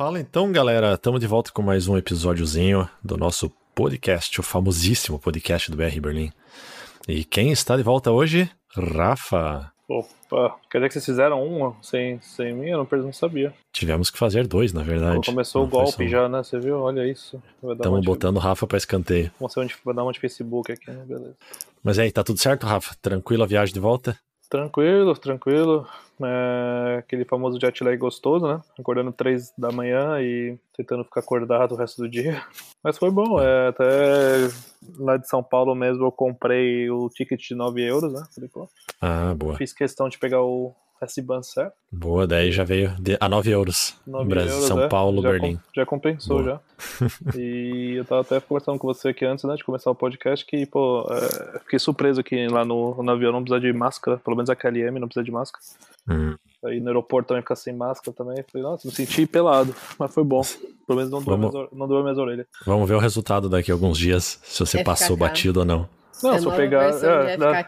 Fala então, galera. Estamos de volta com mais um episódiozinho do nosso podcast, o famosíssimo podcast do BR Berlim. E quem está de volta hoje? Rafa. Opa, quer dizer que vocês fizeram uma sem, sem mim? Eu não, não sabia. Tivemos que fazer dois, na verdade. Começou não o golpe já, né? Você viu? Olha isso. Estamos botando o Rafa para escanteio. Vamos ver onde vai dar uma de Facebook aqui, né? Beleza. Mas aí, tá tudo certo, Rafa? Tranquilo a viagem de volta? Tranquilo, tranquilo. É, aquele famoso jet lag gostoso, né? Acordando três da manhã e tentando ficar acordado o resto do dia. Mas foi bom, é, até lá de São Paulo mesmo eu comprei o ticket de 9 euros, né? Falei, pô, ah, boa. Fiz questão de pegar o S-Bahn certo. Boa, daí já veio a 9 euros. 9 Brasil, euros, São é. Paulo, já Berlim. Com, já compensou, boa. já. e eu tava até conversando com você aqui antes, né, de começar o podcast, que, pô, é, fiquei surpreso que lá no, no avião não precisa de máscara, pelo menos a KLM não precisa de máscara. Hum. Aí no aeroporto também ficar sem máscara também. Falei, nossa, me senti pelado, mas foi bom. Pelo menos não doeu, Vamos... minhas, não doeu minhas orelhas. Vamos ver o resultado daqui a alguns dias, se você FKK. passou batido ou não. Não, se eu pegar. É, né?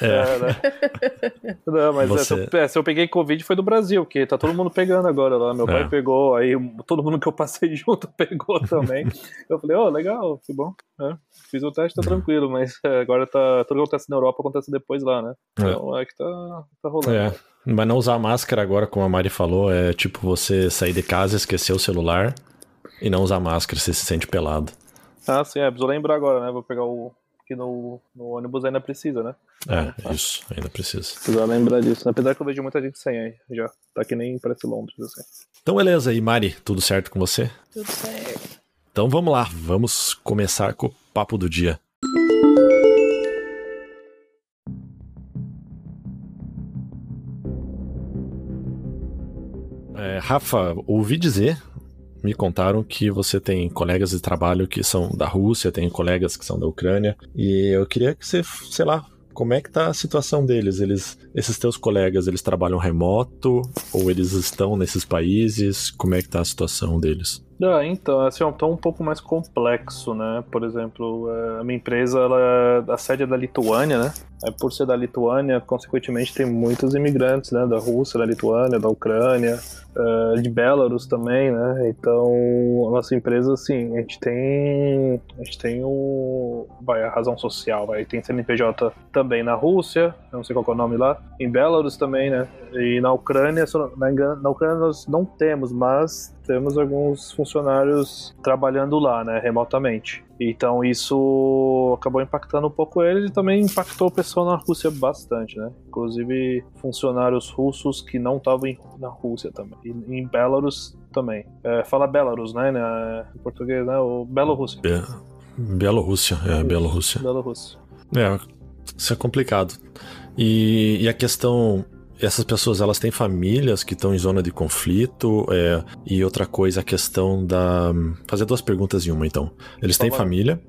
é, né? Não, mas é, Você... é, se, eu, se, eu, peguei Covid foi do Brasil, porque tá todo mundo pegando agora lá. Meu pai é. pegou, aí todo mundo que eu passei junto pegou também. eu falei, ó, oh, legal, que bom. É, fiz o teste, tá uhum. tranquilo, mas é, agora tá. Tudo que acontece na Europa acontece depois lá, né? Então é, que tá, tá rolando. É. Mas não usar máscara agora, como a Mari falou, é tipo você sair de casa, esquecer o celular e não usar máscara, você se sente pelado. Ah, sim, é, preciso lembrar agora, né? Vou pegar o, que no, no ônibus ainda precisa, né? É, isso, ainda precisa. Precisa lembrar disso. Apesar que eu vejo muita gente sem aí, já. Tá que nem parece Londres, assim. Então, beleza. E Mari, tudo certo com você? Tudo certo. Então vamos lá, vamos começar com o papo do dia. É, Rafa, ouvi dizer me contaram que você tem colegas de trabalho que são da Rússia, tem colegas que são da Ucrânia, e eu queria que você, sei lá, como é que tá a situação deles? Eles, esses teus colegas, eles trabalham remoto ou eles estão nesses países? Como é que tá a situação deles? Ah, então, assim, é um pouco mais complexo, né? Por exemplo, é, a minha empresa, ela, é, a sede é da Lituânia, né? É, por ser da Lituânia, consequentemente tem muitos imigrantes, né? Da Rússia, da Lituânia, da Ucrânia, de Belarus também, né? Então, a nossa empresa, assim, a gente tem, a gente tem o, vai, a razão social, vai, tem CNPJ também na Rússia, não sei qual é o nome lá, em Belarus também, né? E na Ucrânia, na, Ucrânia nós não temos, mas temos alguns funcionários trabalhando lá, né, remotamente. Então isso acabou impactando um pouco eles e também impactou o pessoal na Rússia bastante, né? Inclusive funcionários russos que não estavam na Rússia também. E em Belarus também. É, fala Belarus, né? Em português, né? O Bielorrússia. Be Bielorrússia, é, Bielorrússia. Bielorrússia. É, isso é complicado. E, e a questão essas pessoas elas têm famílias que estão em zona de conflito é, e outra coisa a questão da fazer duas perguntas em uma então. Eles têm família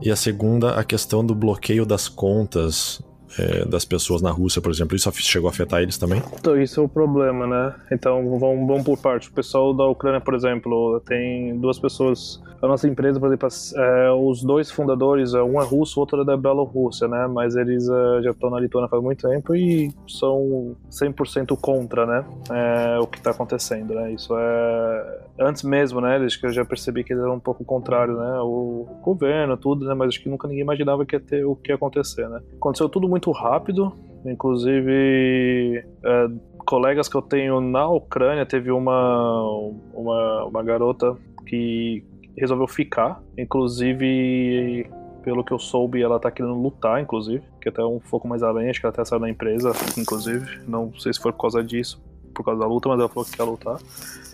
e a segunda a questão do bloqueio das contas é, das pessoas na Rússia, por exemplo, isso chegou a afetar eles também? Então, isso é o problema, né? Então, vamos, vamos por parte. O pessoal da Ucrânia, por exemplo, tem duas pessoas. A nossa empresa, por exemplo, é, os dois fundadores, é, um é russo, o outro é da Bielorrússia, né? Mas eles é, já estão na Lituânia faz muito tempo e são 100% contra, né? É, o que está acontecendo, né? Isso é antes mesmo, né? Acho que eu já percebi que eles eram um pouco contrário, né? O governo, tudo, né? Mas acho que nunca ninguém imaginava que ia ter o que ia acontecer, né? Aconteceu tudo muito rápido, inclusive é, colegas que eu tenho na Ucrânia, teve uma, uma, uma garota que resolveu ficar, inclusive pelo que eu soube, ela tá querendo lutar, inclusive, que até um pouco mais além, acho que ela até saiu da empresa, inclusive, não sei se foi por causa disso, por causa da luta, mas ela falou que quer lutar.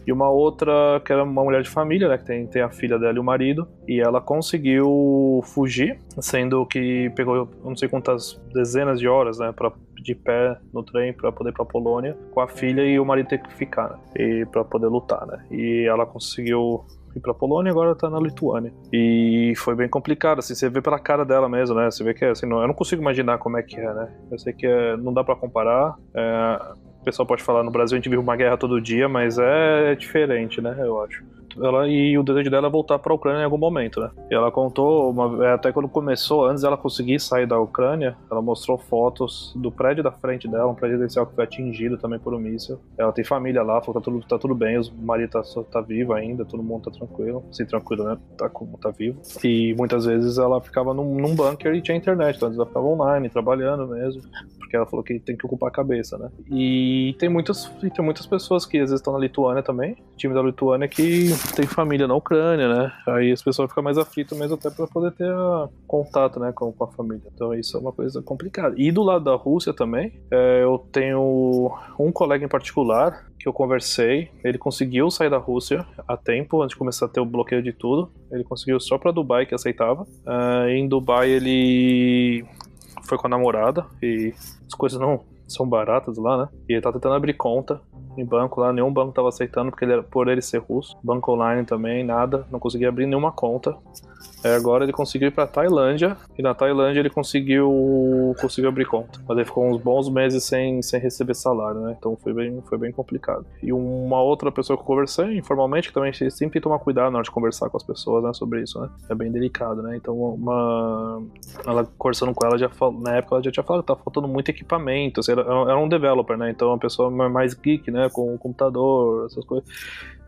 E uma outra, que era uma mulher de família, né? Que tem, tem a filha dela e o marido. E ela conseguiu fugir, sendo que pegou não sei quantas dezenas de horas, né? Pra, de pé no trem para poder ir pra Polônia, com a filha e o marido ter que ficar, né? E pra poder lutar, né? E ela conseguiu ir pra Polônia e agora tá na Lituânia. E foi bem complicado, assim, você vê pela cara dela mesmo, né? Você vê que é assim, não, eu não consigo imaginar como é que é, né? Eu sei que é, não dá para comparar. É, o pessoal pode falar, no Brasil a gente vive uma guerra todo dia, mas é diferente, né? Eu acho. Ela e o desejo dela é voltar para a Ucrânia em algum momento, né? E ela contou, uma, é, até quando começou, antes dela conseguir sair da Ucrânia, ela mostrou fotos do prédio da frente dela, um prédio residencial que foi atingido também por um míssil. Ela tem família lá, falou que tá tudo, tá tudo bem, o marido tá, tá vivo ainda, todo mundo tá tranquilo, sim, tranquilo, né? Tá, tá vivo. E muitas vezes ela ficava num, num bunker e tinha internet, então ela ficava online, trabalhando mesmo, porque ela falou que tem que ocupar a cabeça, né? E tem muitas, tem muitas pessoas que às vezes estão na Lituânia também, time da Lituânia que tem família na Ucrânia, né? Aí as pessoas ficam mais aflitas mesmo até para poder ter contato, né, com, com, a família. Então isso é uma coisa complicada. E do lado da Rússia também, é, eu tenho um colega em particular que eu conversei, ele conseguiu sair da Rússia a tempo, antes de começar a ter o bloqueio de tudo. Ele conseguiu só para Dubai, que aceitava. Uh, em Dubai ele foi com a namorada e as coisas não são baratas lá, né? E ele tá tentando abrir conta em banco lá, nenhum banco tava aceitando porque ele por ele ser russo. Banco online também, nada, não conseguia abrir nenhuma conta. Aí agora ele conseguiu ir pra Tailândia e na Tailândia ele conseguiu conseguiu abrir conta. Mas ele ficou uns bons meses sem, sem receber salário, né? Então foi bem, foi bem complicado. E uma outra pessoa que eu conversei informalmente, que também sempre tomar cuidado na hora de conversar com as pessoas né, sobre isso, né? É bem delicado, né? Então uma. Ela conversando com ela, já na época ela já tinha falado que tá faltando muito equipamento. Assim, era, era um developer, né? Então uma pessoa mais geek, né? Com computador, essas coisas.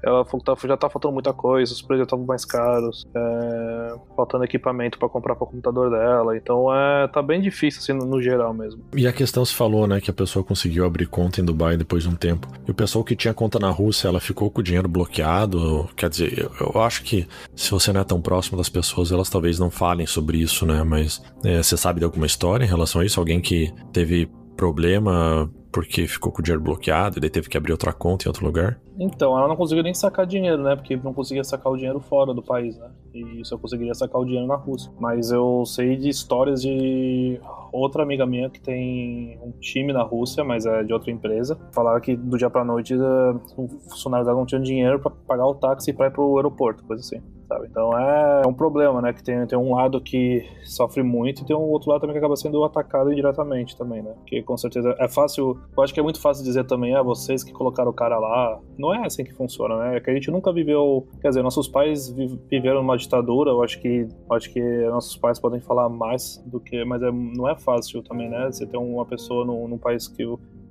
Ela tá, já tá faltando muita coisa, os preços estavam mais caros, é, faltando equipamento para comprar para o computador dela. Então é, tá bem difícil, assim, no, no, geral mesmo. E a questão se falou, né, que a pessoa conseguiu abrir conta em Dubai depois de um tempo. E o pessoal que tinha conta na Rússia, ela ficou com o dinheiro bloqueado. Quer dizer, eu, eu acho que se você não é tão próximo das pessoas, elas talvez não falem sobre isso, né? Mas é, você sabe de alguma história em relação a isso? Alguém que teve problema porque ficou com o dinheiro bloqueado e daí teve que abrir outra conta em outro lugar? Então, ela não conseguiu nem sacar dinheiro, né? Porque não conseguia sacar o dinheiro fora do país, né? E só conseguiria sacar o dinheiro na Rússia. Mas eu sei de histórias de outra amiga minha que tem um time na Rússia, mas é de outra empresa. Falaram que do dia pra noite eh, os funcionários dela não tinham dinheiro para pagar o táxi pra ir pro aeroporto, coisa assim sabe? Então é, é um problema, né? Que tem, tem um lado que sofre muito e tem um outro lado também que acaba sendo atacado indiretamente também, né? Que com certeza é fácil, eu acho que é muito fácil dizer também, ah, vocês que colocaram o cara lá. Não é assim que funciona, né? É que a gente nunca viveu, quer dizer, nossos pais viveram numa ditadura, eu acho que acho que nossos pais podem falar mais do que, mas é, não é fácil também, né? Você ter uma pessoa num, num país que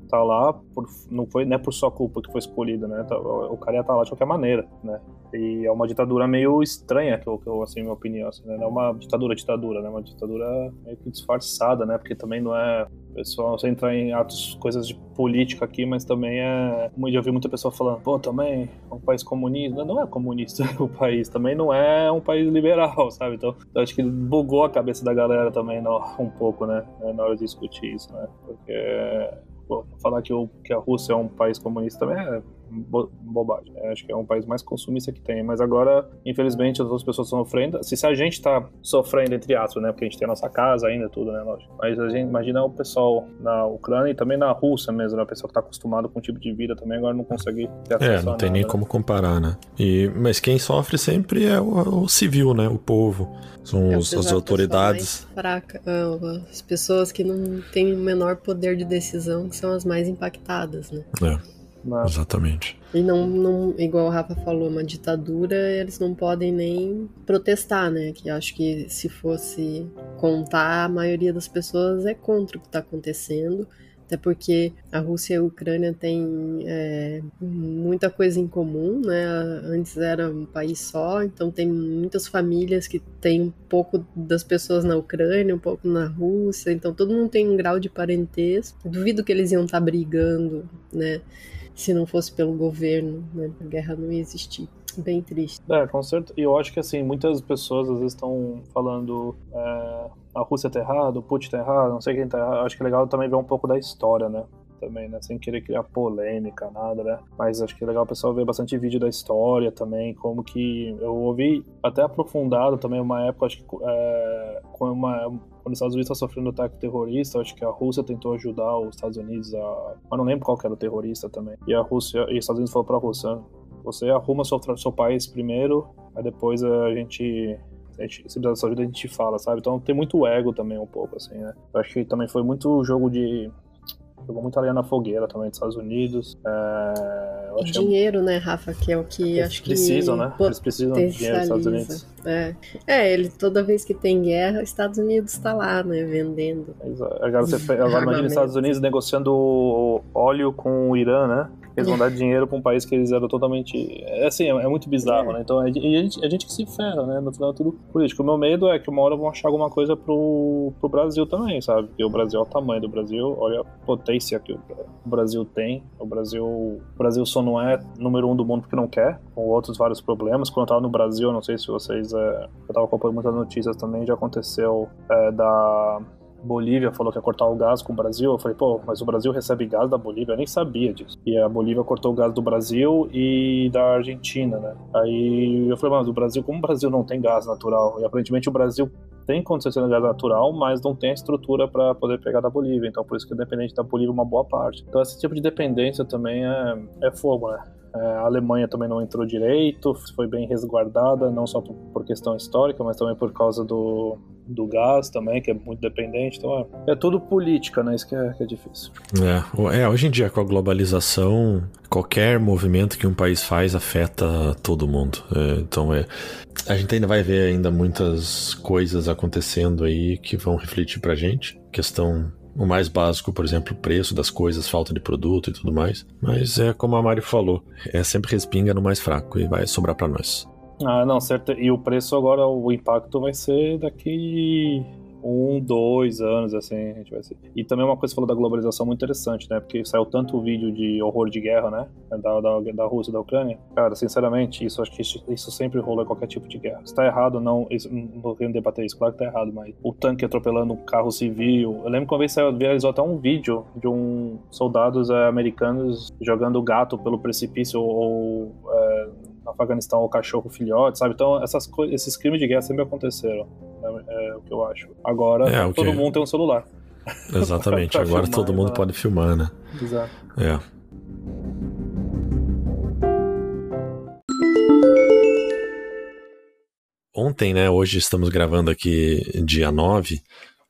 tá lá por, não foi não é por sua culpa que foi escolhido, né? Tá, o cara ia estar tá lá de qualquer maneira, né? E é uma ditadura meio estranha, que eu, que eu assim, minha opinião, assim, né? Não é uma ditadura, ditadura, né? Uma ditadura meio que disfarçada, né? Porque também não é pessoal, você entrar em atos, coisas de política aqui, mas também é. Como eu ouvi muita pessoa falando, pô, também é um país comunista. Não é comunista o país, também não é um país liberal, sabe? Então, eu acho que bugou a cabeça da galera também um pouco, né? Na hora de discutir isso, né? Porque Pô, falar que, o, que a Rússia é um país comunista também é bo bobagem. Né? Acho que é um país mais consumista que tem. Mas agora, infelizmente, as outras pessoas estão sofrendo. Se, se a gente está sofrendo, entre aspas, né? Porque a gente tem a nossa casa ainda, tudo, né? Lógico. Mas a gente imagina o pessoal na Ucrânia e também na Rússia mesmo, né? O pessoal que está acostumado com o tipo de vida também agora não consegue ter acesso É, não tem nada, nem né? como comparar, né? E, mas quem sofre sempre é o, o civil, né? O povo. São é, os, as autoridades. Fraca, ah, as pessoas que não têm o menor poder de decisão que são as mais impactadas, né? É. Exatamente. E não, não, igual o Rafa falou, uma ditadura, eles não podem nem protestar, né? Que acho que se fosse contar, a maioria das pessoas é contra o que está acontecendo. Até porque a Rússia e a Ucrânia têm é, muita coisa em comum, né? Antes era um país só, então tem muitas famílias que têm um pouco das pessoas na Ucrânia, um pouco na Rússia, então todo mundo tem um grau de parentesco. Duvido que eles iam estar tá brigando, né? Se não fosse pelo governo, né? A guerra não ia existir. Bem triste. É, com certeza. E eu acho que assim, muitas pessoas às vezes estão falando é, a Rússia tá errada, o Putin tá errado, não sei quem tá errado. Acho que é legal também ver um pouco da história, né? Também, né? Sem querer criar polêmica, nada, né? Mas acho que é legal o pessoal ver bastante vídeo da história também, como que. Eu ouvi até aprofundado também uma época, acho que é, com uma quando os Estados Unidos está sofrendo ataque terrorista, acho que a Rússia tentou ajudar os Estados Unidos a. Mas não lembro qual era o terrorista também. E a Rússia, e os Estados Unidos falou para a Rússia: você arruma seu, seu país primeiro, aí depois a gente a gente, se precisar da sua ajuda, a gente fala, sabe? Então tem muito ego também, um pouco, assim, né? Eu acho que também foi muito jogo de jogou muita lenha na fogueira também dos Estados Unidos. É, dinheiro, né, Rafa, que é o que acho que precisam, né? Eles precisam de dinheiro dos Estados Unidos. É. é, ele toda vez que tem guerra, os Estados Unidos está lá, né, vendendo. Agora, você, agora imagina os Estados Unidos negociando óleo com o Irã, né? Eles vão dar dinheiro para um país que eles eram totalmente. É assim, é, é muito bizarro, é. né? Então a gente, a gente que se ferra, né? No final é tudo político. O meu medo é que uma hora vão achar alguma coisa pro, pro Brasil também, sabe? Porque o Brasil é o tamanho do Brasil, olha a potência que o Brasil tem. O Brasil, o Brasil só não é número um do mundo porque não quer, com outros vários problemas. Quando eu tava no Brasil, não sei se vocês. É, eu tava acompanhando muitas notícias também, já aconteceu é, da Bolívia falou que ia cortar o gás com o Brasil. Eu falei, pô, mas o Brasil recebe gás da Bolívia? Eu nem sabia disso. E a Bolívia cortou o gás do Brasil e da Argentina, né? Aí eu falei, mas o Brasil, como o Brasil não tem gás natural? E aparentemente o Brasil tem condições de gás natural, mas não tem a estrutura para poder pegar da Bolívia. Então por isso que é dependente da Bolívia uma boa parte. Então esse tipo de dependência também é, é fogo, né? É, a Alemanha também não entrou direito, foi bem resguardada, não só por questão histórica, mas também por causa do, do gás também, que é muito dependente. Então é, é tudo política, né? Isso que é, que é difícil. É, é, hoje em dia com a globalização, qualquer movimento que um país faz afeta todo mundo. É, então é, a gente ainda vai ver ainda muitas coisas acontecendo aí que vão refletir pra gente. Questão o mais básico, por exemplo, o preço das coisas, falta de produto e tudo mais. Mas é como a Mari falou, é sempre respinga no mais fraco e vai sobrar para nós. Ah, não, certo. E o preço agora, o impacto vai ser daqui um, dois anos, assim, a gente vai ser. E também uma coisa que você falou da globalização muito interessante, né? Porque saiu tanto vídeo de horror de guerra, né? Da, da, da Rússia e da Ucrânia. Cara, sinceramente, isso acho que isso sempre rola em qualquer tipo de guerra. Se tá errado, não, isso, não tô querendo debater isso, claro que tá errado, mas o tanque atropelando um carro civil. Eu lembro que uma vez saiu, viralizou até um vídeo de um soldados é, americanos jogando gato pelo precipício ou. É, no Afeganistão o cachorro filhote, sabe? Então essas esses crimes de guerra sempre aconteceram, né? é o que eu acho. Agora é, todo mundo tem um celular. Exatamente, agora filmar, todo mundo pode filmar, né? Exato. É. Ontem, né? Hoje estamos gravando aqui dia 9.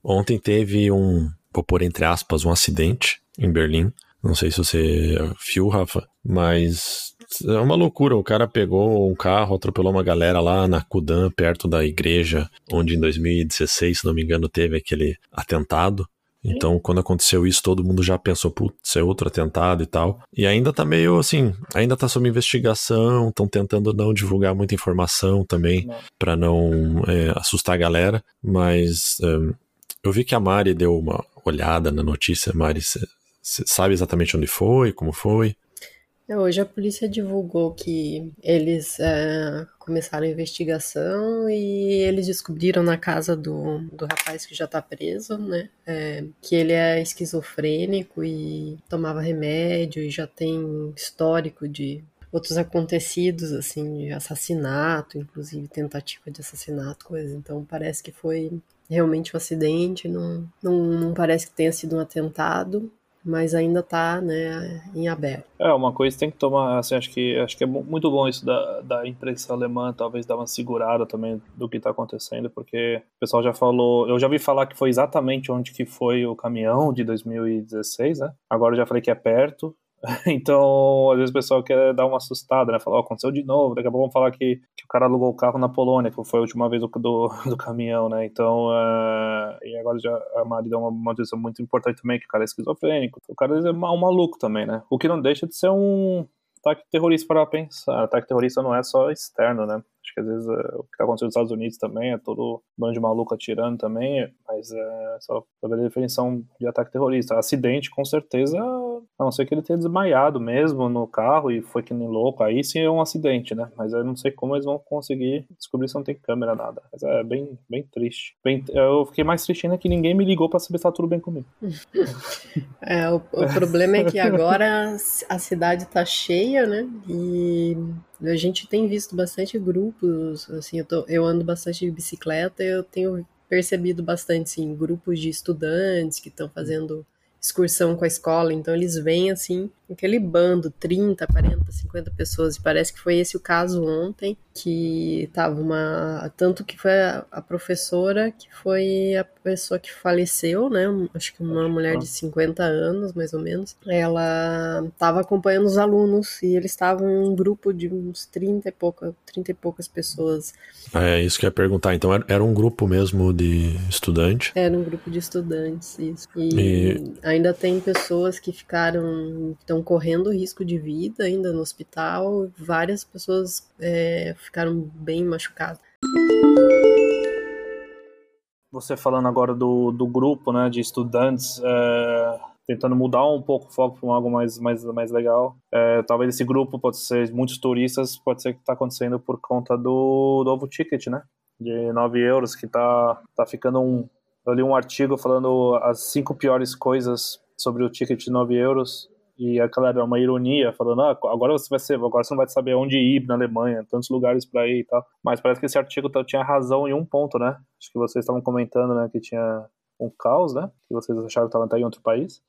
Ontem teve um, vou pôr entre aspas, um acidente em Berlim. Não sei se você viu, Rafa, mas é uma loucura. O cara pegou um carro, atropelou uma galera lá na Kudan, perto da igreja, onde em 2016, se não me engano, teve aquele atentado. Então, quando aconteceu isso, todo mundo já pensou, putz, é outro atentado e tal. E ainda tá meio assim, ainda tá sob investigação, estão tentando não divulgar muita informação também, para não é, assustar a galera. Mas um, eu vi que a Mari deu uma olhada na notícia. Mari, você sabe exatamente onde foi, como foi? Hoje a polícia divulgou que eles é, começaram a investigação e eles descobriram na casa do, do rapaz que já tá preso, né? É, que ele é esquizofrênico e tomava remédio e já tem histórico de outros acontecidos, assim, de assassinato, inclusive tentativa de assassinato, coisa. Então parece que foi realmente um acidente, não, não, não parece que tenha sido um atentado mas ainda está né, em aberto. É, uma coisa tem que tomar, assim, acho que, acho que é muito bom isso da, da imprensa alemã, talvez dar uma segurada também do que está acontecendo, porque o pessoal já falou, eu já vi falar que foi exatamente onde que foi o caminhão de 2016, né? Agora eu já falei que é perto, Então, às vezes o pessoal quer dar uma assustada, né? Falar, oh, aconteceu de novo, daqui a pouco vamos falar que, que o cara alugou o carro na Polônia, que foi a última vez do, do, do caminhão, né? Então, uh, e agora já a Mari uma, uma notícia muito importante também, que o cara é esquizofrênico. O cara é um maluco também, né? O que não deixa de ser um ataque terrorista para pensar. Ataque terrorista não é só externo, né? Que às vezes é, o que está acontecendo nos Estados Unidos também é todo bando de maluco atirando também, mas é só ver a definição de ataque terrorista. Acidente, com certeza, a não ser que ele tenha desmaiado mesmo no carro e foi que nem louco, aí sim é um acidente, né? Mas eu não sei como eles vão conseguir descobrir se não tem câmera, nada. Mas é bem, bem triste. Bem, eu fiquei mais triste ainda que ninguém me ligou para saber se tá tudo bem comigo. é, o, o problema é que agora a cidade tá cheia, né? E a gente tem visto bastante grupos, assim, eu, tô, eu ando bastante de bicicleta, eu tenho percebido bastante, sim, grupos de estudantes que estão fazendo excursão com a escola, então eles vêm assim aquele bando, 30, 40, 50 pessoas, e parece que foi esse o caso ontem, que tava uma. Tanto que foi a, a professora que foi a pessoa que faleceu, né? Acho que uma mulher de 50 anos, mais ou menos. Ela estava acompanhando os alunos e eles estavam em um grupo de uns 30 e, pouca, 30 e poucas pessoas. É isso que eu ia perguntar. Então era um grupo mesmo de estudantes? Era um grupo de estudantes, isso. E, e... ainda tem pessoas que ficaram. Estão correndo risco de vida ainda no hospital. Várias pessoas é, ficaram bem machucadas. Você falando agora do, do grupo né, de estudantes, é, tentando mudar um pouco o foco para algo mais, mais, mais legal. É, talvez esse grupo pode ser muitos turistas, pode ser que está acontecendo por conta do novo ticket, né? De 9 euros, que está tá ficando um. Eu li um artigo falando as cinco piores coisas sobre o ticket de 9 euros e aquela era uma ironia, falando, ah, agora você vai ser, agora você não vai saber onde ir na Alemanha, tantos lugares para ir e tal. Mas parece que esse artigo tinha razão em um ponto, né? Acho que vocês estavam comentando, né, que tinha um caos, né? Que vocês acharam que estava até em outro país.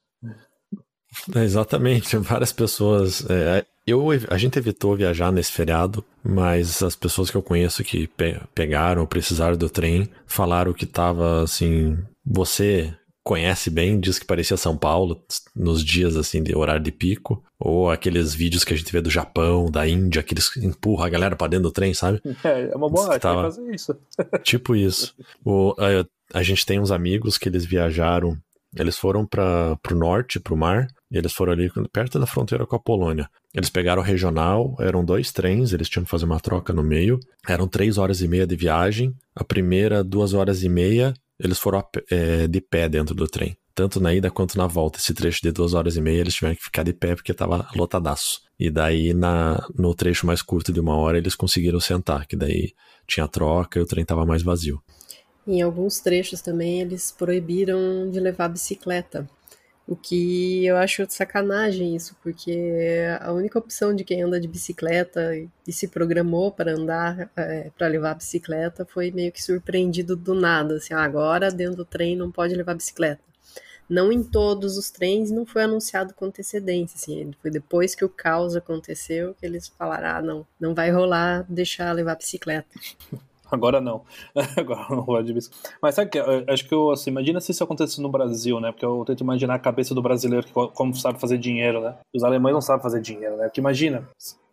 É, exatamente, várias pessoas. É, eu, a gente evitou viajar nesse feriado, mas as pessoas que eu conheço que pe pegaram, precisaram do trem, falaram que tava assim. Você conhece bem, diz que parecia São Paulo nos dias assim de horário de pico, ou aqueles vídeos que a gente vê do Japão, da Índia, que eles empurram a galera para dentro do trem, sabe? É, é uma boa arte tava... fazer isso. tipo isso. O, a, a, gente tem uns amigos que eles viajaram, eles foram para pro norte, pro mar, e eles foram ali perto da fronteira com a Polônia. Eles pegaram o regional, eram dois trens, eles tinham que fazer uma troca no meio. Eram três horas e meia de viagem. A primeira, duas horas e meia, eles foram é, de pé dentro do trem. Tanto na ida quanto na volta. Esse trecho de duas horas e meia eles tiveram que ficar de pé porque tava lotadaço. E daí na, no trecho mais curto de uma hora eles conseguiram sentar, que daí tinha troca e o trem tava mais vazio. Em alguns trechos também eles proibiram de levar bicicleta. O que eu acho sacanagem isso, porque a única opção de quem anda de bicicleta e se programou para andar, é, para levar bicicleta, foi meio que surpreendido do nada. Assim, ah, agora dentro do trem não pode levar bicicleta. Não em todos os trens, não foi anunciado com antecedência. Assim, foi depois que o caos aconteceu que eles falaram: ah, não, não vai rolar deixar levar bicicleta. Agora não. Agora não vou bicicleta. Mas sabe que acho que eu, assim, imagina se isso acontecesse no Brasil, né? Porque eu tento imaginar a cabeça do brasileiro que como sabe fazer dinheiro, né? Os alemães não sabem fazer dinheiro, né? Porque imagina,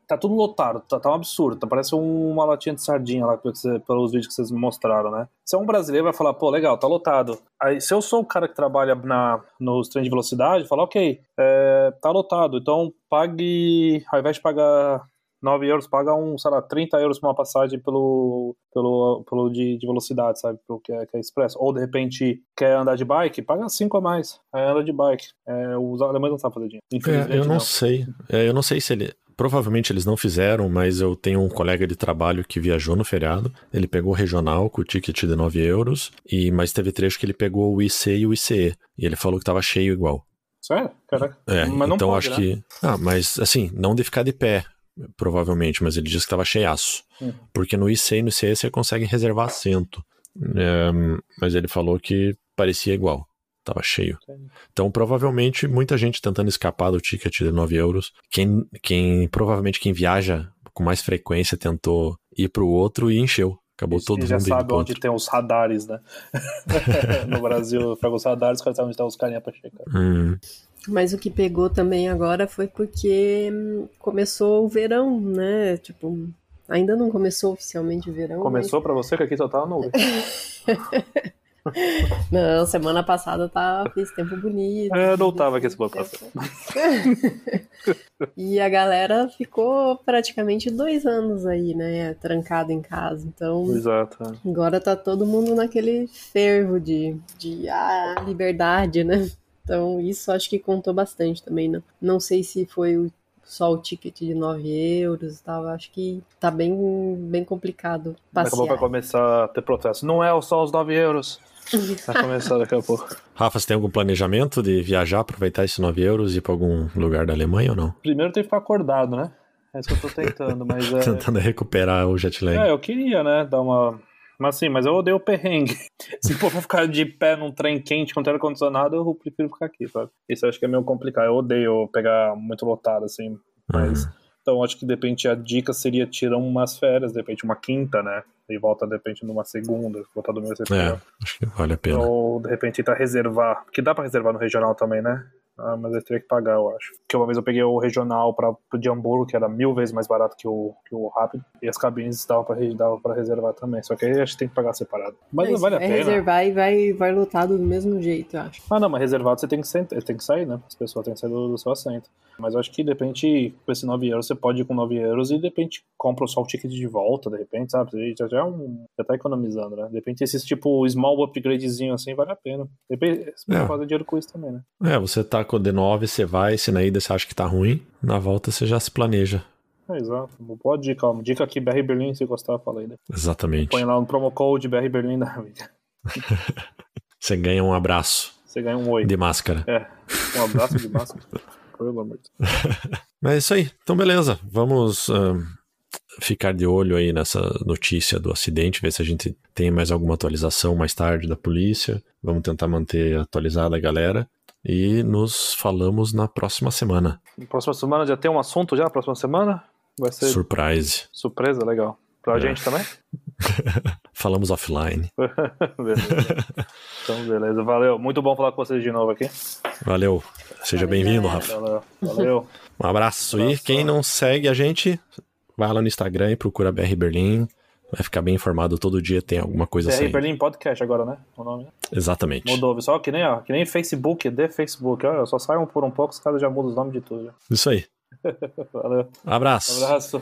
tá tudo lotado, tá, tá um absurdo, tá, parece uma latinha de sardinha lá pelos vídeos que vocês mostraram, né? Se é um brasileiro vai falar, pô, legal, tá lotado. Aí se eu sou o cara que trabalha na, nos trens de velocidade, fala, ok, é, tá lotado, então pague, ao invés de pagar 9 euros, paga um, sei lá, 30 euros por uma passagem pelo, pelo, pelo de, de velocidade, sabe? Pelo que é, que é expresso. Ou de repente quer andar de bike, paga 5 a mais. Aí anda de bike. É, os alemães não sabem fazer dinheiro. Infelizmente. É, eu não, não. sei. É, eu não sei se ele. Provavelmente eles não fizeram, mas eu tenho um colega de trabalho que viajou no feriado. Ele pegou o regional com o ticket de 9 euros, e mas teve trecho que ele pegou o IC e o ICE. E ele falou que tava cheio igual. Sério? Caraca. É, mas então pode, acho né? que. Ah, mas assim, não de ficar de pé provavelmente, mas ele disse que estava cheiaço. Uhum. Porque no IC e no ICE você consegue reservar assento. É, mas ele falou que parecia igual. Tava cheio. Então, provavelmente, muita gente tentando escapar do ticket de 9 euros. Quem, quem provavelmente quem viaja com mais frequência tentou ir para o outro e encheu. Acabou todo mundo já sabe onde tem os radares, né? no Brasil, pega os radares, sabem onde estão os carinha pra checar. Hum. Mas o que pegou também agora foi porque hum, começou o verão, né? Tipo, ainda não começou oficialmente o verão. Começou mas... para você que aqui só tava nuvem. não, semana passada tá, fez tempo bonito. É, eu não tava aqui semana passada. e a galera ficou praticamente dois anos aí, né? Trancado em casa. Então. Exato. Agora tá todo mundo naquele fervo de, de ah, liberdade, né? Então, isso acho que contou bastante também. Não, não sei se foi só o ticket de 9 euros e tal. Acho que tá bem, bem complicado. Passear. Daqui a pouco vai começar a ter protesto. Não é só os 9 euros. Vai começar daqui a pouco. Rafa, você tem algum planejamento de viajar, aproveitar esses 9 euros e ir pra algum lugar da Alemanha ou não? Primeiro tem que ficar acordado, né? É isso que eu tô tentando, mas é... Tentando recuperar o jet lag. É, eu queria, né, dar uma Mas sim, mas eu odeio o perrengue. Se for ficar de pé num trem quente com ar-condicionado, eu prefiro ficar aqui, sabe? Isso eu acho que é meio complicado. Eu odeio pegar muito lotado, assim. Mas. Uhum. Então, acho que de repente a dica seria tirar umas férias, de repente uma quinta, né? E volta de repente numa segunda, voltar do meu É, acho que vale a pena. Ou de repente tentar reservar, porque dá para reservar no regional também, né? Ah, mas eu teria que pagar, eu acho. Porque uma vez eu peguei o regional para de Hamburgo, que era mil vezes mais barato que o, que o rápido, e as cabines estavam para reservar também. Só que aí a gente tem que pagar separado. Mas não vale a pena. reservar e vai, vai lotado do mesmo jeito, eu acho. Ah, não, mas reservado você tem que, tem que sair, né? As pessoas têm que sair do, do seu assento. Mas eu acho que de repente, com esse 9 euros, você pode ir com 9 euros e de repente compra só o ticket de volta, de repente, sabe? Você já, já, é um, já tá economizando, né? De repente, esses tipo small upgradezinho assim vale a pena. De repente, você pode é. fazer dinheiro com isso também, né? É, você tá com o D9, você vai, se na ida você acha que tá ruim, na volta você já se planeja. É, exato. Boa dica, ó. Dica aqui, BR Berlim, se gostar, fala aí. Né? Exatamente. Põe lá no promo code BR Berlim da amiga. você ganha um abraço. Você ganha um oi. De máscara. É, um abraço de máscara. Pelo amor de Mas é isso aí. Então, beleza. Vamos uh, ficar de olho aí nessa notícia do acidente, ver se a gente tem mais alguma atualização mais tarde da polícia. Vamos tentar manter atualizada a galera. E nos falamos na próxima semana. Na próxima semana já tem um assunto já? Próxima semana? Vai ser. Surprise. Surpresa, legal. Pra é. gente também? Falamos offline. beleza. Então, beleza. Valeu. Muito bom falar com vocês de novo aqui. Valeu. Seja bem-vindo, Rafa. Valeu. Valeu. Um abraço. Um abraço. E quem não segue a gente, vai lá no Instagram e procura BR Berlim. Vai ficar bem informado todo dia, tem alguma coisa assim. BR Berlim Podcast agora, né? O nome, né? Exatamente. Mudou, pessoal, que nem, ó, que nem Facebook, de Facebook. Ó, só saiam por um pouco, os caras já mudam os nomes de tudo. Já. Isso aí. Valeu. Abraço. Abraço.